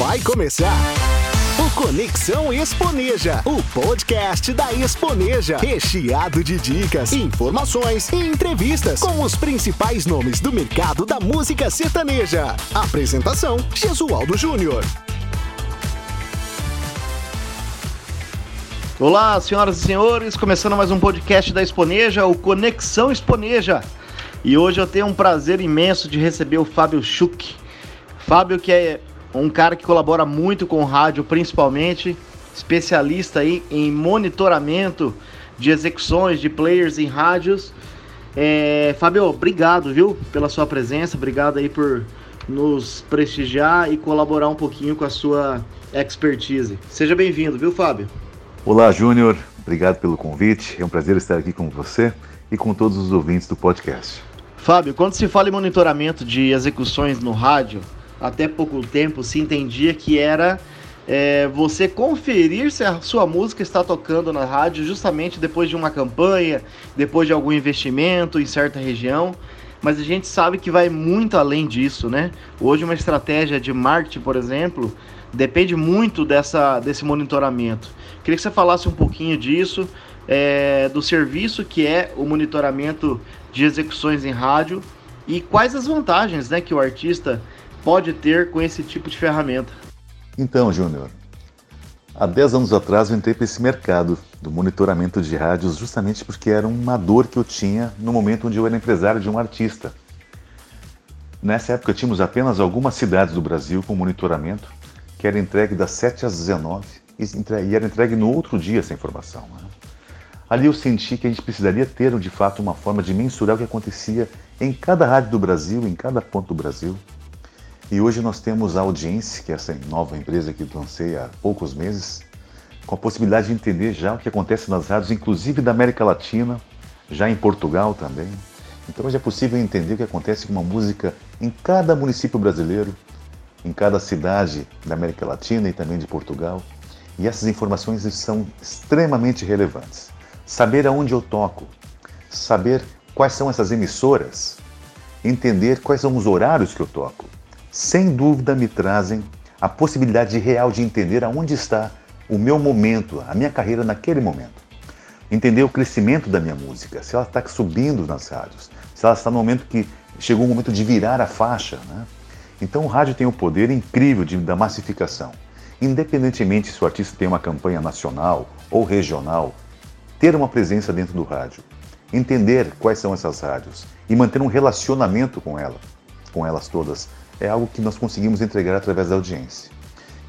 Vai começar! O Conexão Exponeja, o podcast da Exponeja, recheado de dicas, informações e entrevistas com os principais nomes do mercado da música sertaneja. Apresentação: Jesualdo Júnior. Olá, senhoras e senhores, começando mais um podcast da Exponeja, o Conexão Exponeja. E hoje eu tenho um prazer imenso de receber o Fábio Schuch. Fábio que é um cara que colabora muito com rádio, principalmente, especialista aí em monitoramento de execuções de players em rádios. É, Fábio, obrigado, viu, pela sua presença, obrigado aí por nos prestigiar e colaborar um pouquinho com a sua expertise. Seja bem-vindo, viu, Fábio? Olá, Júnior, obrigado pelo convite. É um prazer estar aqui com você e com todos os ouvintes do podcast. Fábio, quando se fala em monitoramento de execuções no rádio, até pouco tempo se entendia que era é, você conferir se a sua música está tocando na rádio justamente depois de uma campanha, depois de algum investimento em certa região. Mas a gente sabe que vai muito além disso, né? Hoje uma estratégia de marketing, por exemplo, depende muito dessa, desse monitoramento. Queria que você falasse um pouquinho disso, é, do serviço que é o monitoramento de execuções em rádio e quais as vantagens né, que o artista pode ter com esse tipo de ferramenta? Então, Júnior, há 10 anos atrás eu entrei para esse mercado do monitoramento de rádios justamente porque era uma dor que eu tinha no momento onde eu era empresário de um artista. Nessa época tínhamos apenas algumas cidades do Brasil com monitoramento, que era entregue das 7 às 19 e era entregue no outro dia essa informação. Né? Ali eu senti que a gente precisaria ter de fato uma forma de mensurar o que acontecia em cada rádio do Brasil, em cada ponto do Brasil, e hoje nós temos a Audiência, que é essa nova empresa que lancei há poucos meses, com a possibilidade de entender já o que acontece nas rádios, inclusive da América Latina, já em Portugal também. Então hoje é possível entender o que acontece com uma música em cada município brasileiro, em cada cidade da América Latina e também de Portugal. E essas informações são extremamente relevantes. Saber aonde eu toco, saber quais são essas emissoras, entender quais são os horários que eu toco, sem dúvida me trazem a possibilidade real de entender aonde está o meu momento, a minha carreira naquele momento. Entender o crescimento da minha música, se ela está subindo nas rádios, se ela está no momento que chegou o momento de virar a faixa. Né? Então o rádio tem o poder incrível de, da massificação. Independentemente se o artista tem uma campanha nacional ou regional, ter uma presença dentro do rádio, entender quais são essas rádios e manter um relacionamento com ela, com elas todas, é algo que nós conseguimos entregar através da audiência.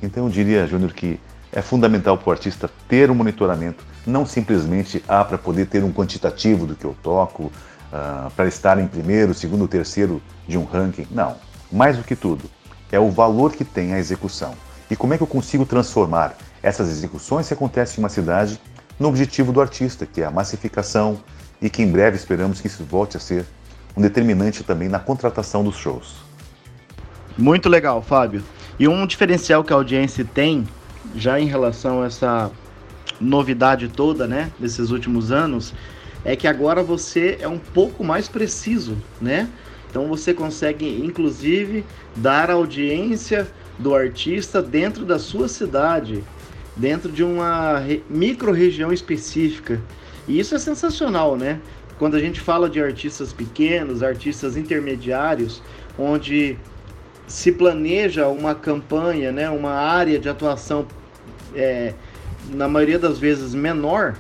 Então eu diria, Júnior, que é fundamental para o artista ter um monitoramento, não simplesmente ah, para poder ter um quantitativo do que eu toco, ah, para estar em primeiro, segundo, terceiro de um ranking. Não. Mais do que tudo, é o valor que tem a execução. E como é que eu consigo transformar essas execuções que acontecem em uma cidade no objetivo do artista, que é a massificação e que em breve esperamos que isso volte a ser um determinante também na contratação dos shows. Muito legal, Fábio. E um diferencial que a audiência tem, já em relação a essa novidade toda, né, desses últimos anos, é que agora você é um pouco mais preciso, né? Então você consegue, inclusive, dar audiência do artista dentro da sua cidade, dentro de uma micro-região específica. E isso é sensacional, né? Quando a gente fala de artistas pequenos, artistas intermediários, onde se planeja uma campanha, né, uma área de atuação, é, na maioria das vezes menor,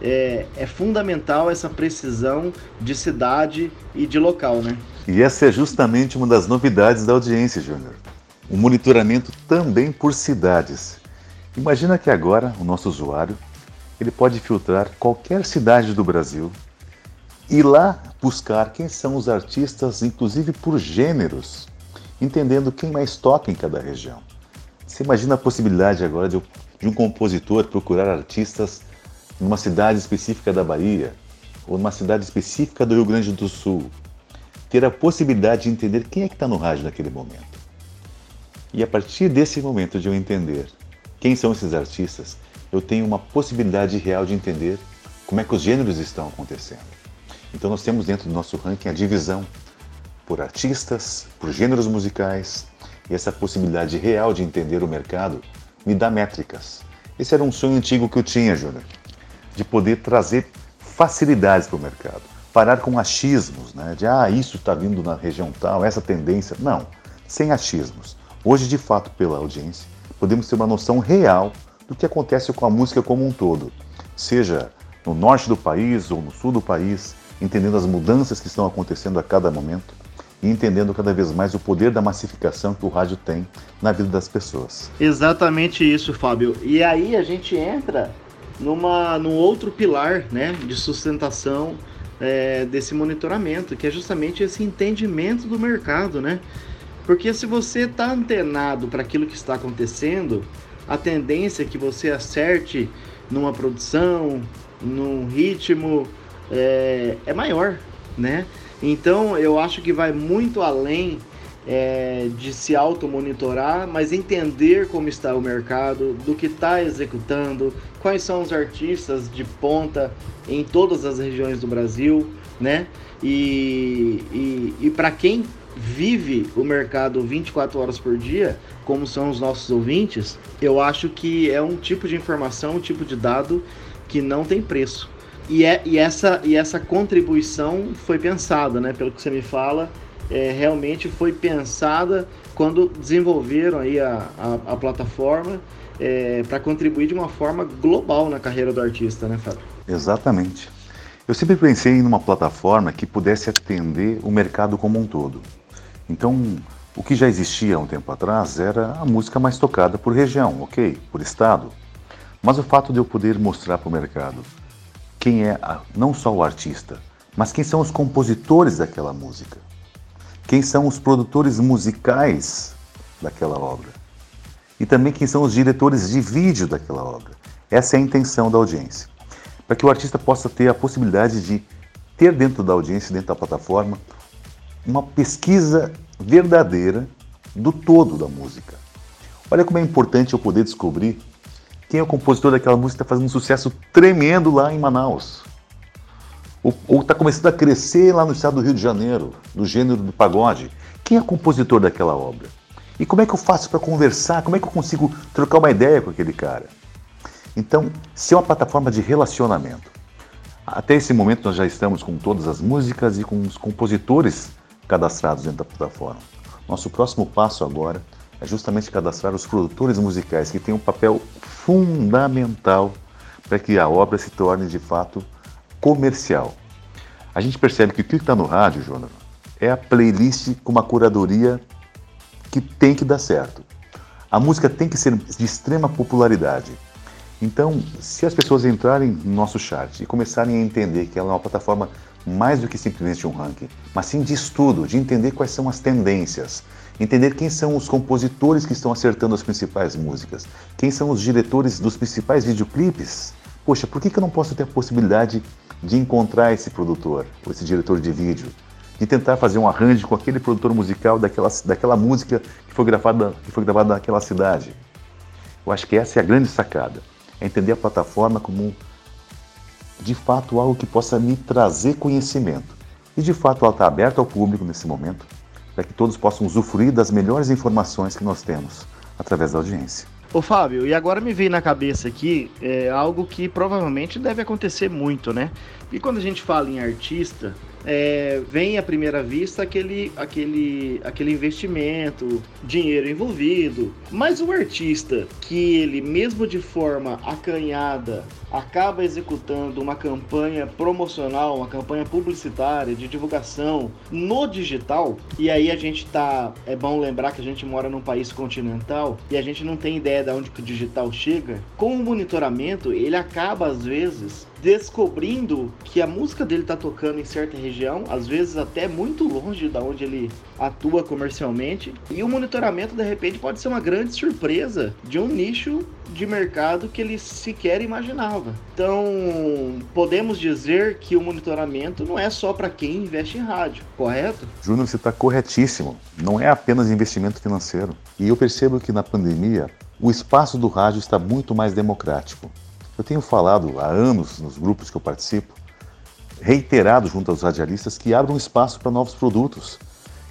é, é, fundamental essa precisão de cidade e de local, né? E essa é justamente uma das novidades da audiência, Júnior. O monitoramento também por cidades. Imagina que agora o nosso usuário ele pode filtrar qualquer cidade do Brasil e lá buscar quem são os artistas, inclusive por gêneros, entendendo quem mais toca em cada região. Você imagina a possibilidade agora de, de um compositor procurar artistas numa cidade específica da Bahia ou numa cidade específica do Rio Grande do Sul, ter a possibilidade de entender quem é que está no rádio naquele momento. E a partir desse momento de eu entender quem são esses artistas, eu tenho uma possibilidade real de entender como é que os gêneros estão acontecendo. Então nós temos dentro do nosso ranking a divisão por artistas, por gêneros musicais, e essa possibilidade real de entender o mercado me dá métricas. Esse era um sonho antigo que eu tinha, Júnior, de poder trazer facilidades para o mercado. Parar com achismos, né? De ah, isso está vindo na região tal, essa tendência. Não, sem achismos. Hoje, de fato, pela audiência, podemos ter uma noção real do que acontece com a música como um todo, seja no norte do país ou no sul do país, entendendo as mudanças que estão acontecendo a cada momento e entendendo cada vez mais o poder da massificação que o rádio tem na vida das pessoas. Exatamente isso, Fábio. E aí a gente entra numa, num outro pilar né, de sustentação é, desse monitoramento, que é justamente esse entendimento do mercado, né? Porque se você está antenado para aquilo que está acontecendo, a tendência é que você acerte numa produção, num ritmo, é, é maior, né? Então eu acho que vai muito além é, de se auto-monitorar, mas entender como está o mercado, do que está executando, quais são os artistas de ponta em todas as regiões do Brasil, né? E, e, e para quem vive o mercado 24 horas por dia, como são os nossos ouvintes, eu acho que é um tipo de informação, um tipo de dado que não tem preço. E, é, e, essa, e essa contribuição foi pensada, né? Pelo que você me fala, é, realmente foi pensada quando desenvolveram aí a, a, a plataforma é, para contribuir de uma forma global na carreira do artista, né, Fábio? Exatamente. Eu sempre pensei em uma plataforma que pudesse atender o mercado como um todo. Então, o que já existia há um tempo atrás era a música mais tocada por região, ok, por estado. Mas o fato de eu poder mostrar para o mercado quem é a, não só o artista, mas quem são os compositores daquela música, quem são os produtores musicais daquela obra e também quem são os diretores de vídeo daquela obra. Essa é a intenção da audiência. Para que o artista possa ter a possibilidade de ter dentro da audiência, dentro da plataforma, uma pesquisa verdadeira do todo da música. Olha como é importante eu poder descobrir quem é o compositor daquela música está fazendo um sucesso tremendo lá em Manaus. Ou está começando a crescer lá no estado do Rio de Janeiro, do gênero do pagode. Quem é o compositor daquela obra? E como é que eu faço para conversar? Como é que eu consigo trocar uma ideia com aquele cara? Então, se é uma plataforma de relacionamento, até esse momento nós já estamos com todas as músicas e com os compositores cadastrados dentro da plataforma. Nosso próximo passo agora é justamente cadastrar os produtores musicais, que têm um papel fundamental para que a obra se torne de fato comercial. A gente percebe que o que está no rádio, Jonas, é a playlist com uma curadoria que tem que dar certo. A música tem que ser de extrema popularidade. Então, se as pessoas entrarem no nosso chat e começarem a entender que ela é uma plataforma mais do que simplesmente um ranking, mas sim de estudo, de entender quais são as tendências, entender quem são os compositores que estão acertando as principais músicas, quem são os diretores dos principais videoclipes. Poxa, por que, que eu não posso ter a possibilidade de encontrar esse produtor, ou esse diretor de vídeo, de tentar fazer um arranjo com aquele produtor musical daquela, daquela música que foi, gravada, que foi gravada naquela cidade? Eu acho que essa é a grande sacada é entender a plataforma como de fato algo que possa me trazer conhecimento. E de fato ela está aberta ao público nesse momento, para que todos possam usufruir das melhores informações que nós temos através da audiência. Ô Fábio, e agora me veio na cabeça aqui é, algo que provavelmente deve acontecer muito, né? E quando a gente fala em artista, é, vem à primeira vista aquele, aquele, aquele investimento, dinheiro envolvido. Mas o artista que ele, mesmo de forma acanhada, acaba executando uma campanha promocional, uma campanha publicitária de divulgação no digital, e aí a gente tá. É bom lembrar que a gente mora num país continental e a gente não tem ideia de onde que o digital chega. Com o monitoramento, ele acaba às vezes descobrindo que a música dele tá tocando em certa região, às vezes até muito longe da onde ele atua comercialmente, e o monitoramento de repente pode ser uma grande surpresa de um nicho de mercado que ele sequer imaginava. Então, podemos dizer que o monitoramento não é só para quem investe em rádio, correto? Júnior, você está corretíssimo. Não é apenas investimento financeiro. E eu percebo que na pandemia o espaço do rádio está muito mais democrático. Eu tenho falado há anos nos grupos que eu participo, reiterado junto aos radialistas, que abram espaço para novos produtos.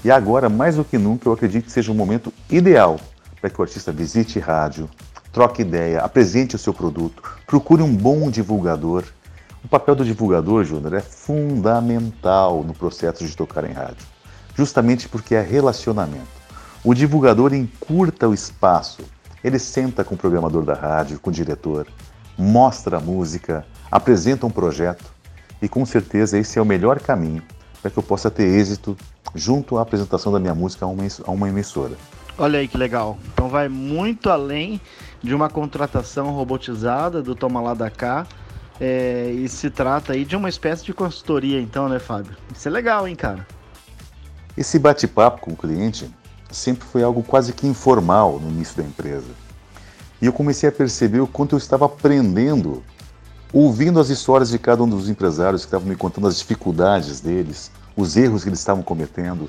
E agora, mais do que nunca, eu acredito que seja um momento ideal para que o artista visite rádio, troque ideia, apresente o seu produto, procure um bom divulgador. O papel do divulgador, Júnior, é fundamental no processo de tocar em rádio, justamente porque é relacionamento. O divulgador encurta o espaço, ele senta com o programador da rádio, com o diretor, mostra a música, apresenta um projeto e com certeza esse é o melhor caminho para que eu possa ter êxito junto à apresentação da minha música a uma emissora. Olha aí que legal. Então vai muito além de uma contratação robotizada do Toma Lá da Cá. É, e se trata aí de uma espécie de consultoria, então, né, Fábio? Isso é legal, hein, cara? Esse bate-papo com o cliente sempre foi algo quase que informal no início da empresa. E eu comecei a perceber o quanto eu estava aprendendo, ouvindo as histórias de cada um dos empresários que estavam me contando as dificuldades deles, os erros que eles estavam cometendo.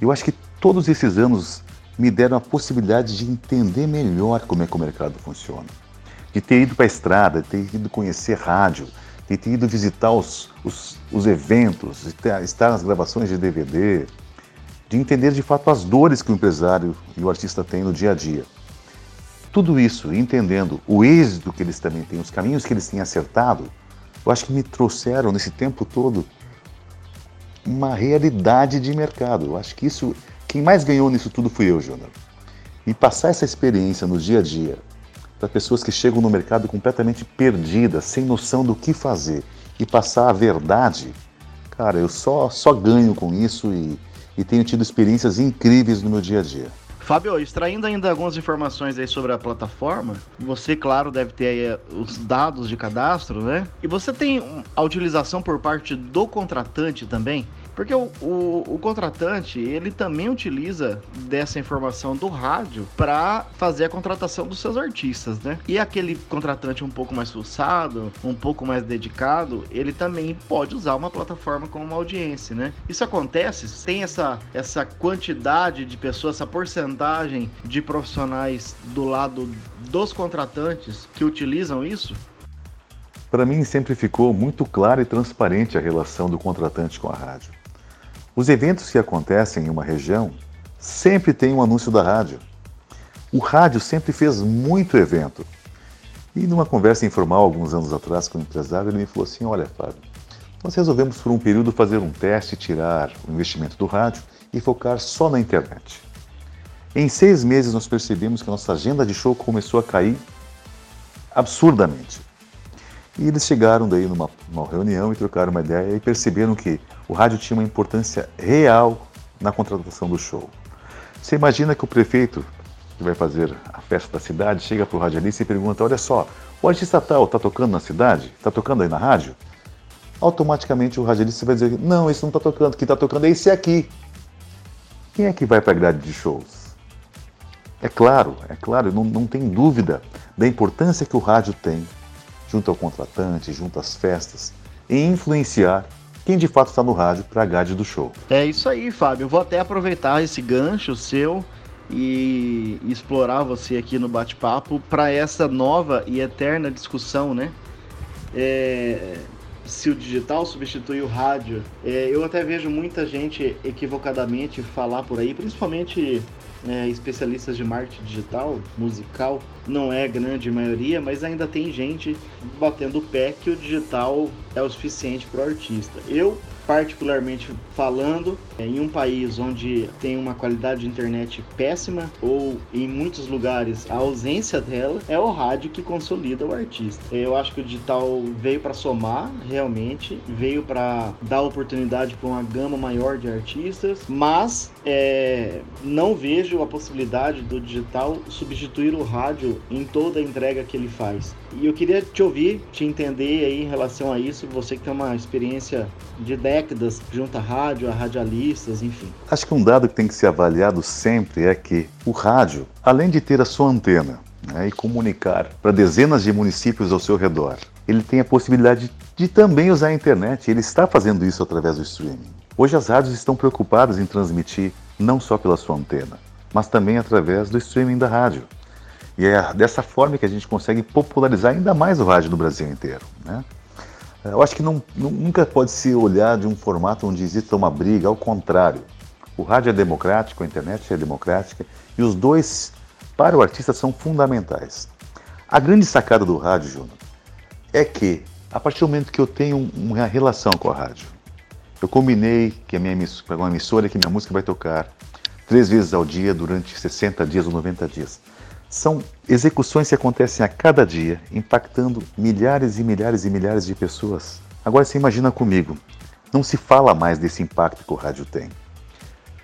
Eu acho que todos esses anos me deram a possibilidade de entender melhor como é que o mercado funciona. De ter ido para a estrada, de ter ido conhecer rádio, de ter ido visitar os, os, os eventos, de ter, estar nas gravações de DVD, de entender de fato as dores que o empresário e o artista têm no dia a dia. Tudo isso, entendendo o êxito que eles também têm, os caminhos que eles têm acertado, eu acho que me trouxeram nesse tempo todo uma realidade de mercado. Eu acho que isso quem mais ganhou nisso tudo fui eu, Júnior. E passar essa experiência no dia a dia para pessoas que chegam no mercado completamente perdidas, sem noção do que fazer, e passar a verdade, cara, eu só, só ganho com isso e, e tenho tido experiências incríveis no meu dia a dia. Fábio, extraindo ainda algumas informações aí sobre a plataforma, você, claro, deve ter eh, os dados de cadastro, né? E você tem a utilização por parte do contratante também? Porque o, o, o, contratante, ele também utiliza dessa informação do rádio para fazer a contratação dos seus artistas, né? E aquele contratante um pouco mais forçado, um pouco mais dedicado, ele também pode usar uma plataforma como uma audiência, né? Isso acontece? Tem essa, essa quantidade de pessoas, essa porcentagem de profissionais do lado dos contratantes que utilizam isso? Para mim sempre ficou muito clara e transparente a relação do contratante com a rádio. Os eventos que acontecem em uma região sempre tem um anúncio da rádio. O rádio sempre fez muito evento. E numa conversa informal, alguns anos atrás, com um empresário, ele me falou assim: Olha, Fábio, nós resolvemos por um período fazer um teste, tirar o investimento do rádio e focar só na internet. Em seis meses, nós percebemos que a nossa agenda de show começou a cair absurdamente. E eles chegaram daí numa, numa reunião e trocaram uma ideia e perceberam que o rádio tinha uma importância real na contratação do show. Você imagina que o prefeito que vai fazer a festa da cidade chega para o radialista e pergunta: Olha só, o artista tal está tocando na cidade? Está tocando aí na rádio? Automaticamente o radialista vai dizer: Não, esse não está tocando, quem está tocando é esse aqui. Quem é que vai para a grade de shows? É claro, é claro, não, não tem dúvida da importância que o rádio tem junto ao contratante, junto às festas, em influenciar quem de fato está no rádio para a grade do show. É isso aí, Fábio. Eu vou até aproveitar esse gancho seu e explorar você aqui no bate-papo para essa nova e eterna discussão, né? É, se o digital substitui o rádio. É, eu até vejo muita gente equivocadamente falar por aí, principalmente é, especialistas de marketing digital, musical, não é grande maioria, mas ainda tem gente batendo o pé que o digital é o suficiente para o artista. Eu particularmente falando, em um país onde tem uma qualidade de internet péssima ou em muitos lugares a ausência dela, é o rádio que consolida o artista. Eu acho que o digital veio para somar, realmente, veio para dar oportunidade para uma gama maior de artistas, mas é, não vejo a possibilidade do digital substituir o rádio em toda a entrega que ele faz. E eu queria te ouvir, te entender aí em relação a isso, você que tem uma experiência de décadas junto à rádio, a radialistas, enfim. Acho que um dado que tem que ser avaliado sempre é que o rádio, além de ter a sua antena né, e comunicar para dezenas de municípios ao seu redor, ele tem a possibilidade de também usar a internet. Ele está fazendo isso através do streaming. Hoje as rádios estão preocupadas em transmitir não só pela sua antena, mas também através do streaming da rádio. E é dessa forma que a gente consegue popularizar ainda mais o rádio no Brasil inteiro. Né? Eu acho que não, nunca pode se olhar de um formato onde exista uma briga, ao contrário. O rádio é democrático, a internet é democrática e os dois, para o artista, são fundamentais. A grande sacada do rádio, Júnior, é que a partir do momento que eu tenho uma relação com a rádio, eu combinei que a minha emissora, uma emissora que minha música vai tocar três vezes ao dia durante 60 dias ou 90 dias. São execuções que acontecem a cada dia, impactando milhares e milhares e milhares de pessoas. Agora você imagina comigo, não se fala mais desse impacto que o rádio tem.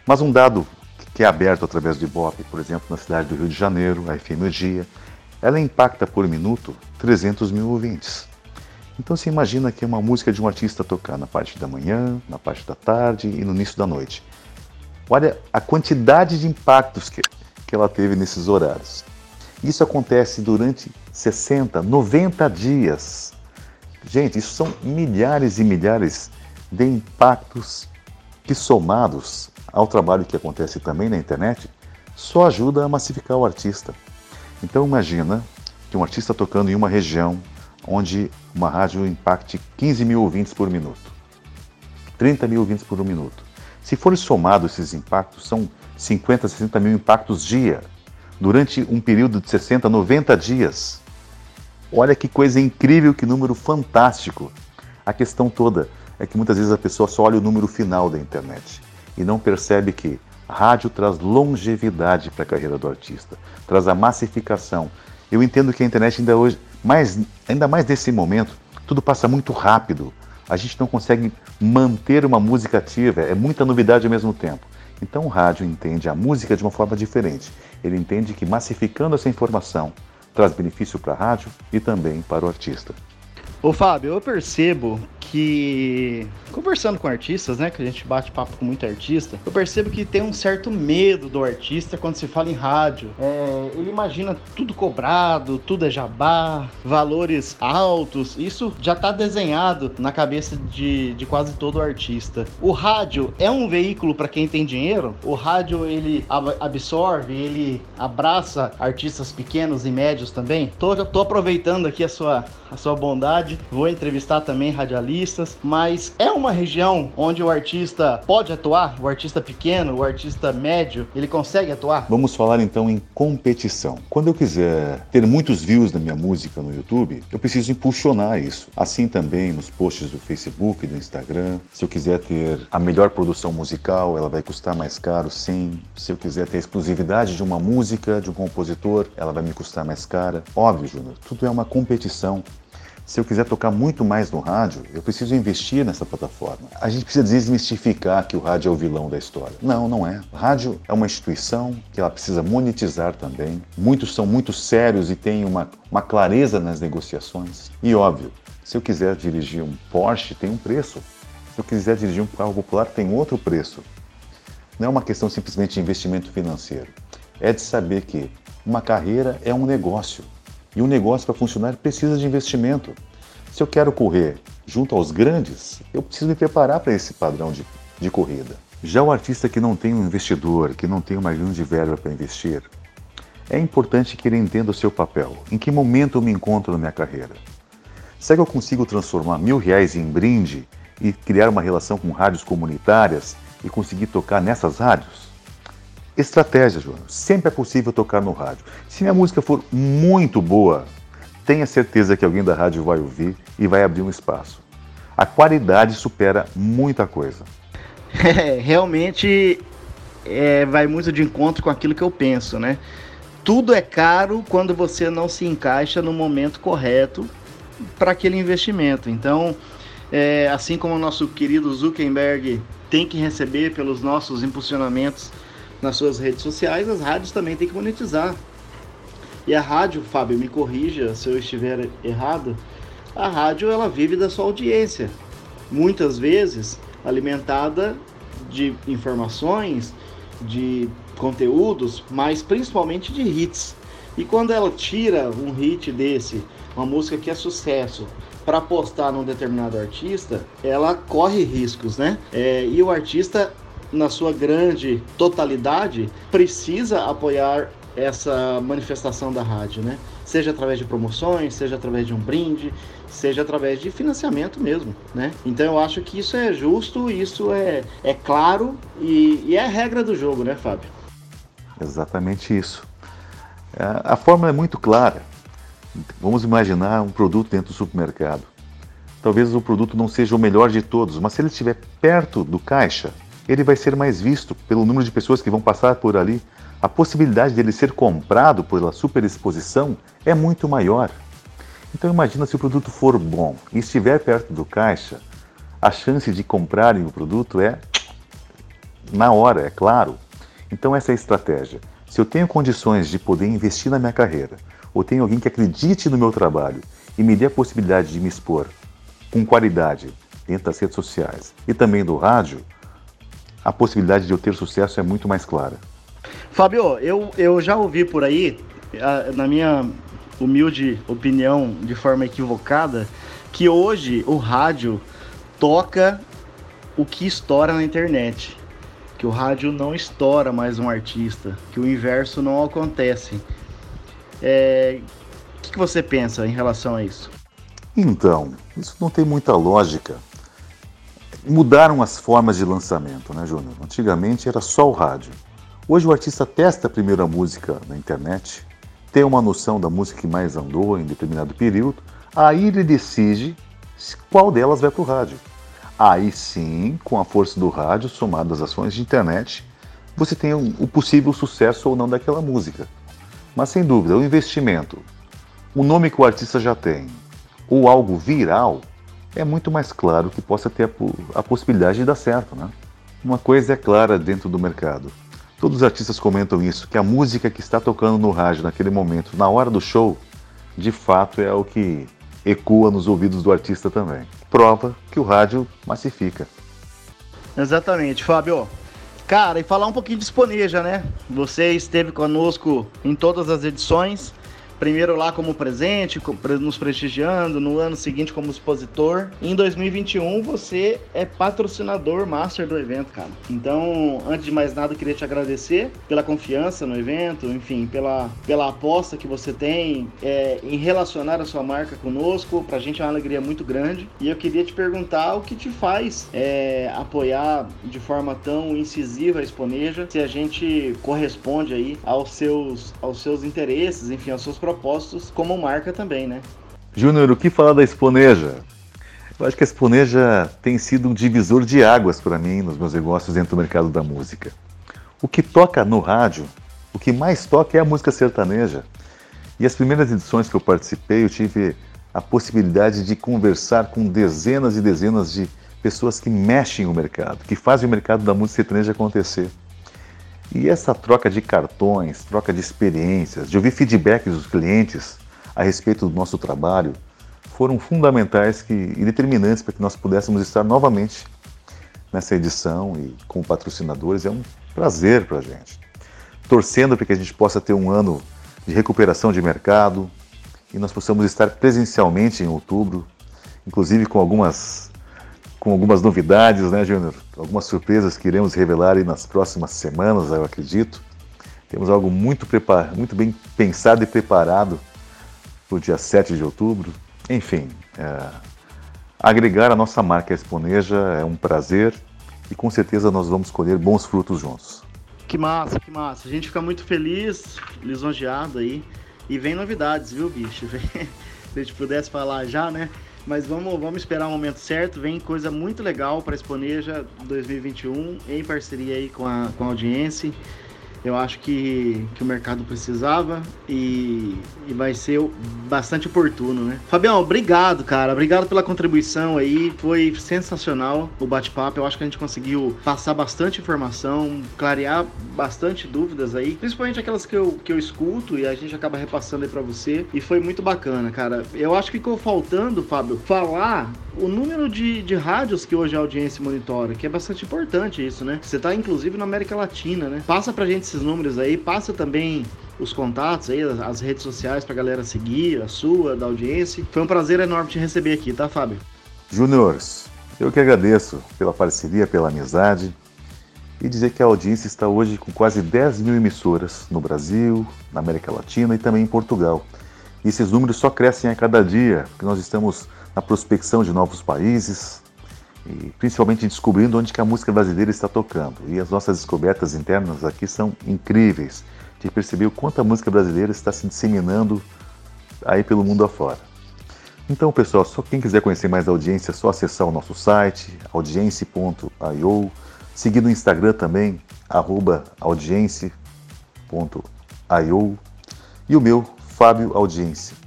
Mas um dado que é aberto através do Ibope, por exemplo, na cidade do Rio de Janeiro, a FM o Dia, ela impacta por minuto 300 mil ouvintes. Então você imagina que é uma música de um artista tocar na parte da manhã, na parte da tarde e no início da noite. Olha a quantidade de impactos que, que ela teve nesses horários. Isso acontece durante 60, 90 dias. Gente, isso são milhares e milhares de impactos que, somados ao trabalho que acontece também na internet, só ajuda a massificar o artista. Então imagina que um artista tocando em uma região onde uma rádio impacte 15 mil ouvintes por minuto, 30 mil ouvintes por um minuto. Se for somado esses impactos, são 50, 60 mil impactos dia, durante um período de 60, 90 dias. Olha que coisa incrível, que número fantástico. A questão toda é que muitas vezes a pessoa só olha o número final da internet e não percebe que rádio traz longevidade para a carreira do artista, traz a massificação. Eu entendo que a internet ainda hoje, mais, ainda mais nesse momento, tudo passa muito rápido. A gente não consegue manter uma música ativa, é muita novidade ao mesmo tempo. Então o rádio entende a música de uma forma diferente. Ele entende que massificando essa informação traz benefício para a rádio e também para o artista. Ô Fábio, eu percebo que conversando com artistas, né, que a gente bate papo com muito artista, eu percebo que tem um certo medo do artista quando se fala em rádio. É, ele imagina tudo cobrado, tudo é jabá, valores altos. Isso já está desenhado na cabeça de, de quase todo artista. O rádio é um veículo para quem tem dinheiro. O rádio ele absorve, ele abraça artistas pequenos e médios também. Tô, tô aproveitando aqui a sua a sua bondade. Vou entrevistar também radialistas, mas é uma região onde o artista pode atuar, o artista pequeno, o artista médio, ele consegue atuar? Vamos falar então em competição. Quando eu quiser ter muitos views da minha música no YouTube, eu preciso impulsionar isso. Assim também nos posts do Facebook, do Instagram. Se eu quiser ter a melhor produção musical, ela vai custar mais caro, sim. Se eu quiser ter a exclusividade de uma música, de um compositor, ela vai me custar mais cara. Óbvio, Júnior, tudo é uma competição se eu quiser tocar muito mais no rádio, eu preciso investir nessa plataforma. A gente precisa desmistificar que o rádio é o vilão da história. Não, não é. O rádio é uma instituição que ela precisa monetizar também. Muitos são muito sérios e têm uma, uma clareza nas negociações. E óbvio, se eu quiser dirigir um Porsche, tem um preço. Se eu quiser dirigir um carro popular, tem outro preço. Não é uma questão simplesmente de investimento financeiro. É de saber que uma carreira é um negócio. E um negócio para funcionar precisa de investimento. Se eu quero correr junto aos grandes, eu preciso me preparar para esse padrão de, de corrida. Já o artista que não tem um investidor, que não tem uma grande verba para investir, é importante que ele entenda o seu papel. Em que momento eu me encontro na minha carreira? Será que eu consigo transformar mil reais em brinde e criar uma relação com rádios comunitárias e conseguir tocar nessas rádios? Estratégia, João. Sempre é possível tocar no rádio. Se minha música for muito boa, tenha certeza que alguém da rádio vai ouvir e vai abrir um espaço. A qualidade supera muita coisa. É, realmente é, vai muito de encontro com aquilo que eu penso, né? Tudo é caro quando você não se encaixa no momento correto para aquele investimento. Então, é, assim como o nosso querido Zuckerberg tem que receber pelos nossos impulsionamentos nas suas redes sociais, as rádios também têm que monetizar. E a rádio, Fábio, me corrija se eu estiver errado, a rádio ela vive da sua audiência. Muitas vezes alimentada de informações, de conteúdos, mas principalmente de hits. E quando ela tira um hit desse, uma música que é sucesso, para postar num determinado artista, ela corre riscos, né? É, e o artista na sua grande totalidade, precisa apoiar essa manifestação da rádio, né? Seja através de promoções, seja através de um brinde, seja através de financiamento mesmo, né? Então eu acho que isso é justo, isso é, é claro e, e é a regra do jogo, né, Fábio? Exatamente isso. A, a fórmula é muito clara. Vamos imaginar um produto dentro do supermercado. Talvez o produto não seja o melhor de todos, mas se ele estiver perto do caixa, ele vai ser mais visto pelo número de pessoas que vão passar por ali. A possibilidade dele ser comprado pela superexposição é muito maior. Então imagina se o produto for bom e estiver perto do caixa, a chance de comprarem o produto é na hora, é claro. Então essa é a estratégia. Se eu tenho condições de poder investir na minha carreira, ou tenho alguém que acredite no meu trabalho e me dê a possibilidade de me expor com qualidade dentro das redes sociais e também do rádio, a possibilidade de eu ter sucesso é muito mais clara. Fábio, eu, eu já ouvi por aí, na minha humilde opinião, de forma equivocada, que hoje o rádio toca o que estoura na internet. Que o rádio não estoura mais um artista, que o inverso não acontece. É... O que você pensa em relação a isso? Então, isso não tem muita lógica. Mudaram as formas de lançamento, né, Júnior? Antigamente era só o rádio. Hoje o artista testa a primeira música na internet, tem uma noção da música que mais andou em determinado período, aí ele decide qual delas vai para o rádio. Aí sim, com a força do rádio, somado às ações de internet, você tem o possível sucesso ou não daquela música. Mas sem dúvida, o investimento, o nome que o artista já tem, ou algo viral, é muito mais claro que possa ter a, a possibilidade de dar certo. Né? Uma coisa é clara dentro do mercado. Todos os artistas comentam isso, que a música que está tocando no rádio naquele momento, na hora do show, de fato é o que ecoa nos ouvidos do artista também. Prova que o rádio massifica. Exatamente, Fábio. Cara, e falar um pouquinho de Sponeja, né? Você esteve conosco em todas as edições primeiro lá como presente, nos prestigiando, no ano seguinte como expositor. Em 2021 você é patrocinador master do evento, cara. Então, antes de mais nada, eu queria te agradecer pela confiança no evento, enfim, pela, pela aposta que você tem é, em relacionar a sua marca conosco. Pra gente é uma alegria muito grande. E eu queria te perguntar o que te faz é, apoiar de forma tão incisiva a Exponeja, se a gente corresponde aí aos seus, aos seus interesses, enfim, aos seus propósitos como marca também, né? Júnior, o que falar da Exponeja? Eu acho que a Exponeja tem sido um divisor de águas para mim nos meus negócios dentro do mercado da música. O que toca no rádio, o que mais toca é a música sertaneja. E as primeiras edições que eu participei, eu tive a possibilidade de conversar com dezenas e dezenas de pessoas que mexem o mercado, que fazem o mercado da música sertaneja acontecer. E essa troca de cartões, troca de experiências, de ouvir feedbacks dos clientes a respeito do nosso trabalho, foram fundamentais que, e determinantes para que nós pudéssemos estar novamente nessa edição e com patrocinadores. É um prazer para a gente. Torcendo para que a gente possa ter um ano de recuperação de mercado e nós possamos estar presencialmente em outubro, inclusive com algumas com algumas novidades, né, Júnior? Algumas surpresas que iremos revelar aí nas próximas semanas, eu acredito. Temos algo muito, muito bem pensado e preparado para o dia 7 de outubro. Enfim, é... agregar a nossa marca Exponeja é um prazer e com certeza nós vamos colher bons frutos juntos. Que massa, que massa. A gente fica muito feliz, lisonjeado aí. E vem novidades, viu, bicho? Se a gente pudesse falar já, né? Mas vamos, vamos esperar o momento certo. Vem coisa muito legal para a Exponeja 2021 em parceria aí com a, com a audiência eu acho que, que o mercado precisava e, e vai ser bastante oportuno, né? Fabião, obrigado, cara. Obrigado pela contribuição aí. Foi sensacional o bate-papo. Eu acho que a gente conseguiu passar bastante informação, clarear bastante dúvidas aí, principalmente aquelas que eu, que eu escuto e a gente acaba repassando aí para você. E foi muito bacana, cara. Eu acho que ficou faltando, Fábio, falar o número de, de rádios que hoje a audiência monitora, que é bastante importante isso, né? Você tá inclusive na América Latina, né? Passa pra gente esses números aí, passa também os contatos aí, as redes sociais pra galera seguir, a sua, da audiência. Foi um prazer enorme te receber aqui, tá, Fábio? Júnior, eu que agradeço pela parceria, pela amizade. e dizer que a audiência está hoje com quase 10 mil emissoras no Brasil, na América Latina e também em Portugal. E esses números só crescem a cada dia, porque nós estamos na prospecção de novos países e principalmente descobrindo onde que a música brasileira está tocando. E as nossas descobertas internas aqui são incríveis de perceber o quanto a música brasileira está se disseminando aí pelo mundo afora. Então, pessoal, só quem quiser conhecer mais da audiência, é só acessar o nosso site, audience.io, seguir no Instagram também, audience.io e o meu, Fábio Audiência.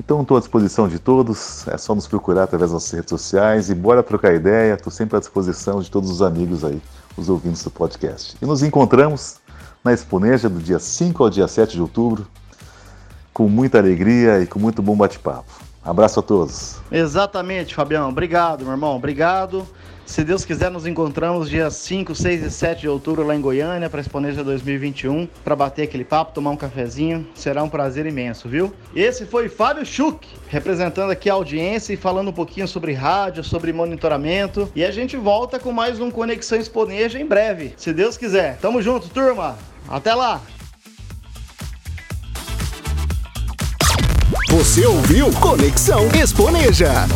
Então estou à disposição de todos, é só nos procurar através das nossas redes sociais e bora trocar ideia, estou sempre à disposição de todos os amigos aí, os ouvintes do podcast. E nos encontramos na Exponeja do dia 5 ao dia 7 de outubro, com muita alegria e com muito bom bate-papo. Abraço a todos. Exatamente, Fabião. Obrigado, meu irmão. Obrigado. Se Deus quiser, nos encontramos dias 5, 6 e 7 de outubro lá em Goiânia para Exponeja 2021 para bater aquele papo, tomar um cafezinho. Será um prazer imenso, viu? Esse foi Fábio Schuch, representando aqui a audiência e falando um pouquinho sobre rádio, sobre monitoramento. E a gente volta com mais um Conexão Exponeja em breve, se Deus quiser. Tamo junto, turma. Até lá. Você ouviu Conexão Exponeja.